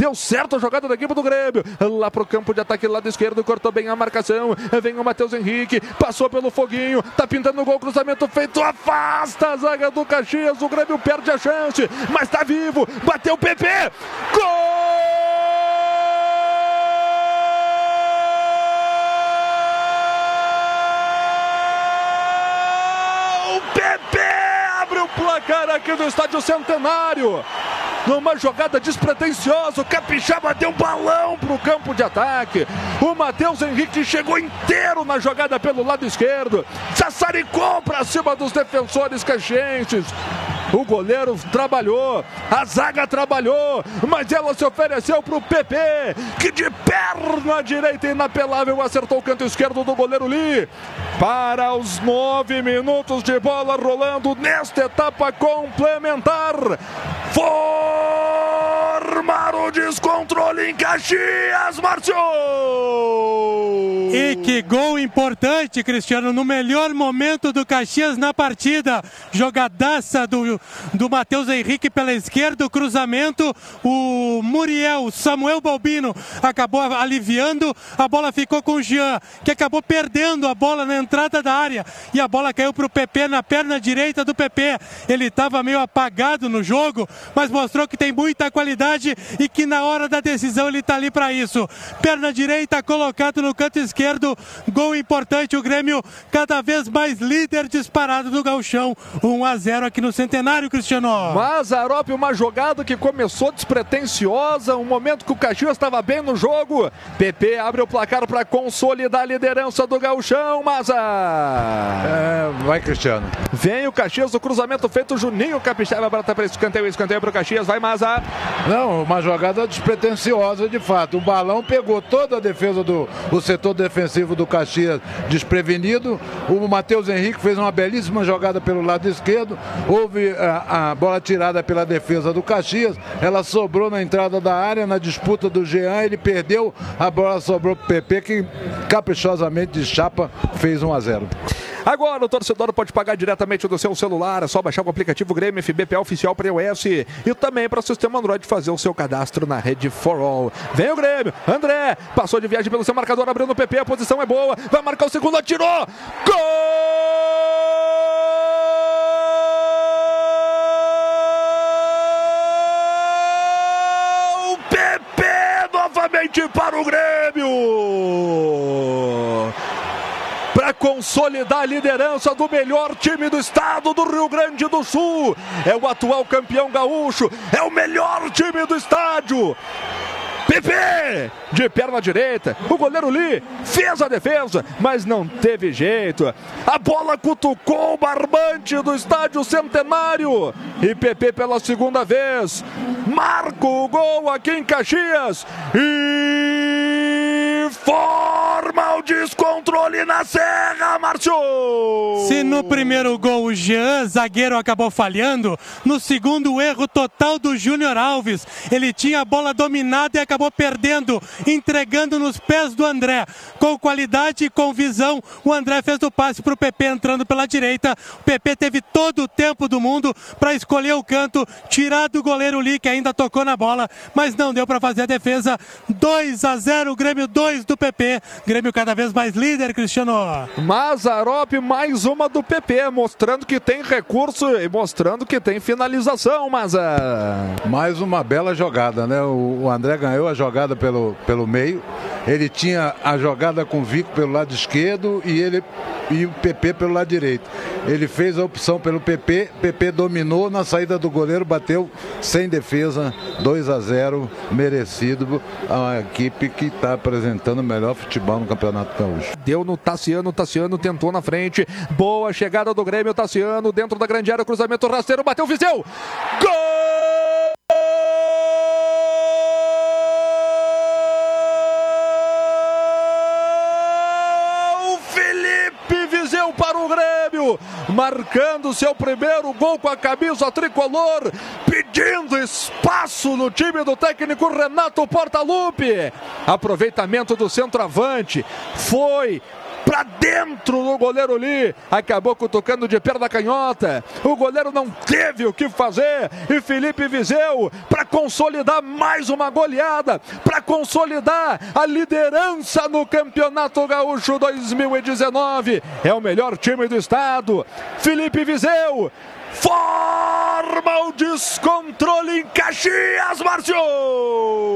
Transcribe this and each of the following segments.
Deu certo a jogada da equipe do Grêmio. Lá pro campo de ataque, lado esquerdo, cortou bem a marcação. Vem o Matheus Henrique, passou pelo foguinho, tá pintando o gol, cruzamento feito, afasta a zaga do Caxias. O Grêmio perde a chance, mas tá vivo. Bateu o PP. Gol! placar aqui do Estádio Centenário. Numa jogada despretensiosa, o Capixaba deu balão para o campo de ataque. O Matheus Henrique chegou inteiro na jogada pelo lado esquerdo. Sassaricou para cima dos defensores caxienses. O goleiro trabalhou, a zaga trabalhou, mas ela se ofereceu para o PP, que de perna direita inapelável acertou o canto esquerdo do goleiro Lee. Para os nove minutos de bola rolando nesta etapa complementar. Formar o descontrole em Caxias, Márcio! E que gol importante, Cristiano, no melhor momento do Caxias na partida. Jogadaça do, do Matheus Henrique pela esquerda, o cruzamento. O Muriel, Samuel Balbino acabou aliviando. A bola ficou com o Jean, que acabou perdendo a bola na entrada da área. E a bola caiu para o PP na perna direita do PP. Ele estava meio apagado no jogo, mas mostrou que tem muita qualidade e que na hora da decisão ele está ali para isso. Perna direita colocado no canto esquerdo. Gol importante, o Grêmio cada vez mais líder disparado do Galchão. 1 a 0 aqui no Centenário, Cristiano. Mazarop, uma jogada que começou despretensiosa, um momento que o Caxias estava bem no jogo. PP abre o placar para consolidar a liderança do Galchão, Maza. É, vai, Cristiano. Vem o Caxias, o cruzamento feito, Juninho Capixaba brata para escanteio, escanteio para o Caxias, vai Maza. Não, uma jogada despretensiosa de fato. O balão pegou toda a defesa do o setor defensivo do Caxias desprevenido. O Matheus Henrique fez uma belíssima jogada pelo lado esquerdo. Houve a, a, bola tirada pela defesa do Caxias. Ela sobrou na entrada da área, na disputa do Jean. Ele perdeu, a bola sobrou para o PP, que caprichosamente de chapa fez 1 a 0. Agora o torcedor pode pagar diretamente do seu celular, é só baixar o aplicativo Grêmio FBP oficial para iOS e também para o sistema Android fazer o seu cadastro na rede For All. Vem o Grêmio, André, passou de viagem pelo seu marcador, abriu no PP, a posição é boa, vai marcar o segundo, atirou! Gol! Novamente para o Grêmio! para consolidar a liderança do melhor time do estado do Rio Grande do Sul. É o atual campeão gaúcho, é o melhor time do estádio. PP de perna direita. O goleiro Lee fez a defesa, mas não teve jeito. A bola cutucou o barbante do estádio Centenário. E PP pela segunda vez marca o gol aqui em Caxias. E forma o descontrole na Serra, Márcio! Se no primeiro gol o Jean, zagueiro, acabou falhando, no segundo erro total do Júnior Alves. Ele tinha a bola dominada e acabou perdendo, entregando nos pés do André. Com qualidade e com visão, o André fez o passe para o PP entrando pela direita. O PP teve todo o tempo do mundo para escolher o canto, tirar do goleiro Lee, que ainda tocou na bola, mas não deu para fazer a defesa. 2 a 0, Grêmio 2 do PP. Grêmio cada vez mais líder, Cristiano. Mazarop, mais uma do PP, mostrando que tem recurso e mostrando que tem finalização, Maza. Mais uma bela jogada, né? O André ganhou a jogada pelo, pelo meio. Ele tinha a jogada com o Vico pelo lado esquerdo e ele e o PP pelo lado direito. Ele fez a opção pelo PP, PP dominou na saída do goleiro, bateu sem defesa, 2 a 0, merecido a equipe que está apresentando o melhor futebol no Campeonato Gaúcho. Deu no Tassiano, Tassiano tentou na frente, boa chegada do Grêmio, Tassiano dentro da grande área, cruzamento rasteiro, bateu, Viseu, gol! Para o Grêmio, marcando seu primeiro gol com a camisa tricolor, pedindo espaço no time do técnico Renato Portaluppi. Aproveitamento do centroavante, foi para dentro do goleiro Lee. Acabou tocando de perna canhota. O goleiro não teve o que fazer. E Felipe Viseu, para consolidar mais uma goleada, para consolidar a liderança no Campeonato Gaúcho 2019. É o melhor time do estado. Felipe Viseu forma o descontrole em Caxias, Márcio!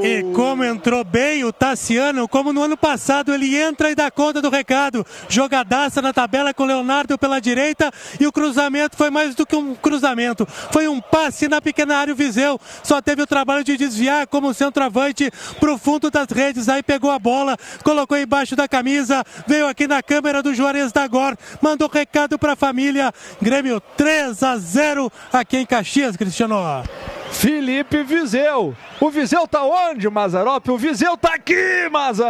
E como entrou bem o Tassiano, como no ano passado ele entra e dá conta do recado. Jogadaça na tabela com o Leonardo pela direita e o cruzamento foi mais do que um cruzamento. Foi um passe na pequena área o Viseu. Só teve o trabalho de desviar como centroavante pro fundo das redes. Aí pegou a bola, colocou embaixo da camisa, veio aqui na câmera do Juarez da Gor, mandou recado para a família. Grêmio 3 a 0 aqui em Caxias, Cristiano. Felipe Viseu. O Viseu tá onde, Mazarop? O Viseu tá aqui, Maza!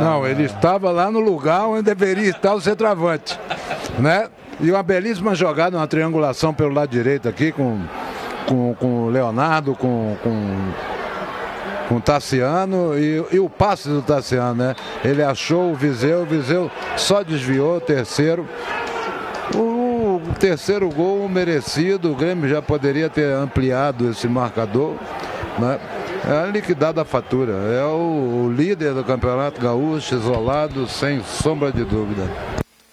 Não, ele estava lá no lugar onde deveria estar o centroavante, né? E uma belíssima jogada, uma triangulação pelo lado direito aqui com com, com o Leonardo, com, com, com o Tassiano e, e, o passe do Tassiano, né? Ele achou o Viseu, o Viseu só desviou o terceiro. Terceiro gol merecido, o Grêmio já poderia ter ampliado esse marcador, né? É liquidado a fatura. É o líder do Campeonato Gaúcho, isolado, sem sombra de dúvida.